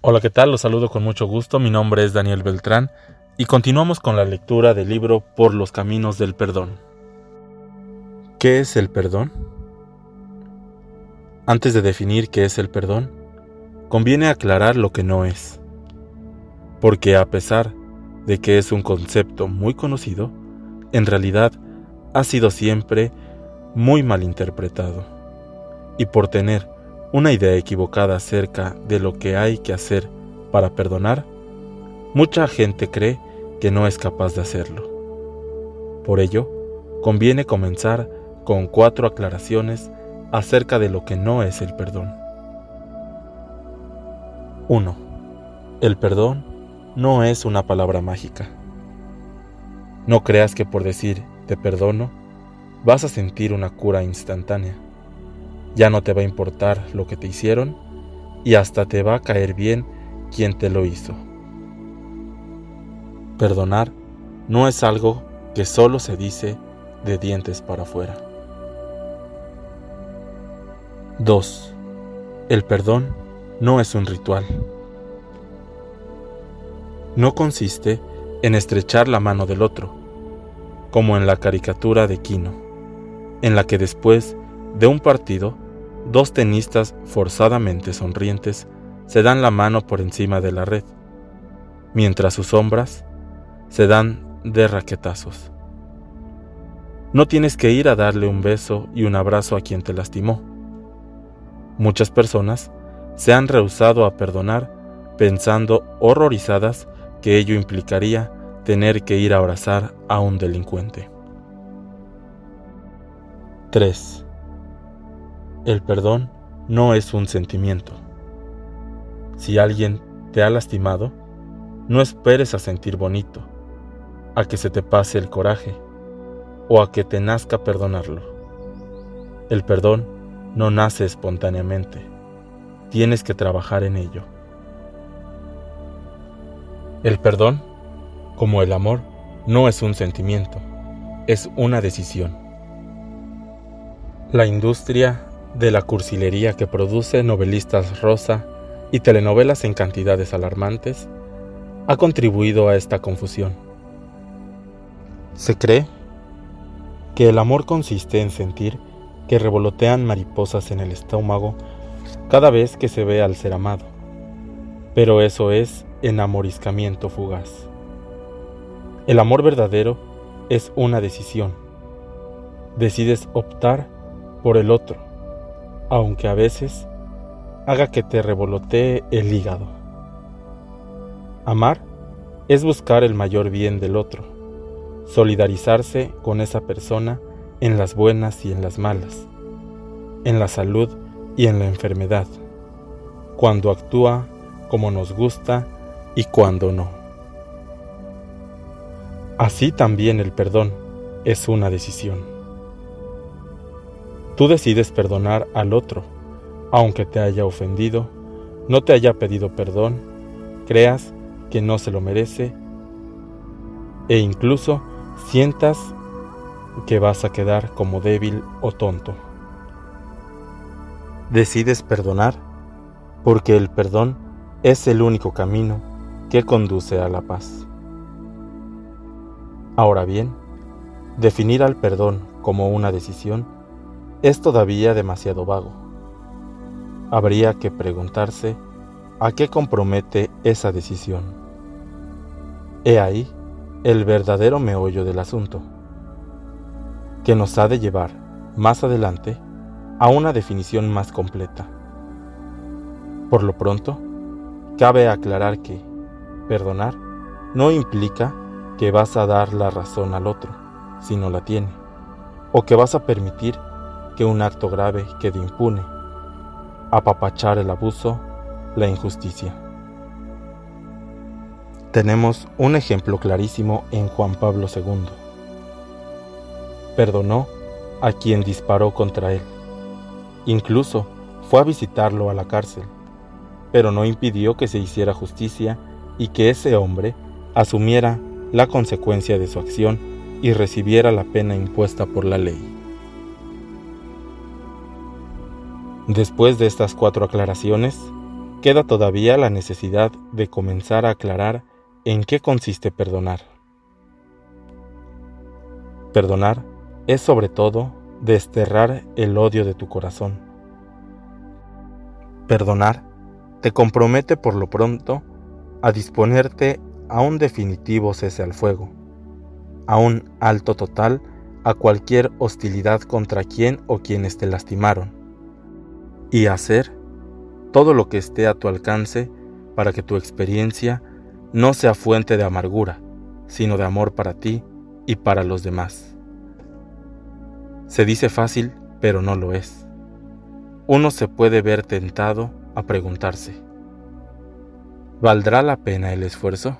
Hola, ¿qué tal? Los saludo con mucho gusto. Mi nombre es Daniel Beltrán y continuamos con la lectura del libro Por los Caminos del Perdón. ¿Qué es el perdón? Antes de definir qué es el perdón, conviene aclarar lo que no es. Porque a pesar de que es un concepto muy conocido, en realidad ha sido siempre muy mal interpretado. Y por tener una idea equivocada acerca de lo que hay que hacer para perdonar, mucha gente cree que no es capaz de hacerlo. Por ello, conviene comenzar con cuatro aclaraciones acerca de lo que no es el perdón. 1. El perdón no es una palabra mágica. No creas que por decir te perdono vas a sentir una cura instantánea. Ya no te va a importar lo que te hicieron y hasta te va a caer bien quien te lo hizo. Perdonar no es algo que solo se dice de dientes para afuera. 2. El perdón no es un ritual. No consiste en estrechar la mano del otro, como en la caricatura de Quino, en la que después de un partido, dos tenistas forzadamente sonrientes se dan la mano por encima de la red, mientras sus sombras se dan de raquetazos. No tienes que ir a darle un beso y un abrazo a quien te lastimó. Muchas personas se han rehusado a perdonar pensando horrorizadas que ello implicaría tener que ir a abrazar a un delincuente. 3. El perdón no es un sentimiento. Si alguien te ha lastimado, no esperes a sentir bonito, a que se te pase el coraje o a que te nazca perdonarlo. El perdón no nace espontáneamente, tienes que trabajar en ello. El perdón, como el amor, no es un sentimiento, es una decisión. La industria de la cursilería que produce novelistas rosa y telenovelas en cantidades alarmantes ha contribuido a esta confusión. Se cree que el amor consiste en sentir que revolotean mariposas en el estómago cada vez que se ve al ser amado, pero eso es enamoriscamiento fugaz. El amor verdadero es una decisión. Decides optar por el otro, aunque a veces haga que te revolotee el hígado. Amar es buscar el mayor bien del otro, solidarizarse con esa persona en las buenas y en las malas, en la salud y en la enfermedad, cuando actúa como nos gusta y cuando no. Así también el perdón es una decisión. Tú decides perdonar al otro aunque te haya ofendido, no te haya pedido perdón, creas que no se lo merece e incluso sientas que vas a quedar como débil o tonto. Decides perdonar porque el perdón es el único camino que conduce a la paz. Ahora bien, definir al perdón como una decisión es todavía demasiado vago habría que preguntarse a qué compromete esa decisión. He ahí el verdadero meollo del asunto, que nos ha de llevar más adelante a una definición más completa. Por lo pronto, cabe aclarar que perdonar no implica que vas a dar la razón al otro si no la tiene, o que vas a permitir que un acto grave quede impune apapachar el abuso, la injusticia. Tenemos un ejemplo clarísimo en Juan Pablo II. Perdonó a quien disparó contra él. Incluso fue a visitarlo a la cárcel, pero no impidió que se hiciera justicia y que ese hombre asumiera la consecuencia de su acción y recibiera la pena impuesta por la ley. Después de estas cuatro aclaraciones, queda todavía la necesidad de comenzar a aclarar en qué consiste perdonar. Perdonar es sobre todo desterrar el odio de tu corazón. Perdonar te compromete por lo pronto a disponerte a un definitivo cese al fuego, a un alto total a cualquier hostilidad contra quien o quienes te lastimaron, y hacer todo lo que esté a tu alcance para que tu experiencia no sea fuente de amargura, sino de amor para ti y para los demás. Se dice fácil, pero no lo es. Uno se puede ver tentado a preguntarse, ¿valdrá la pena el esfuerzo?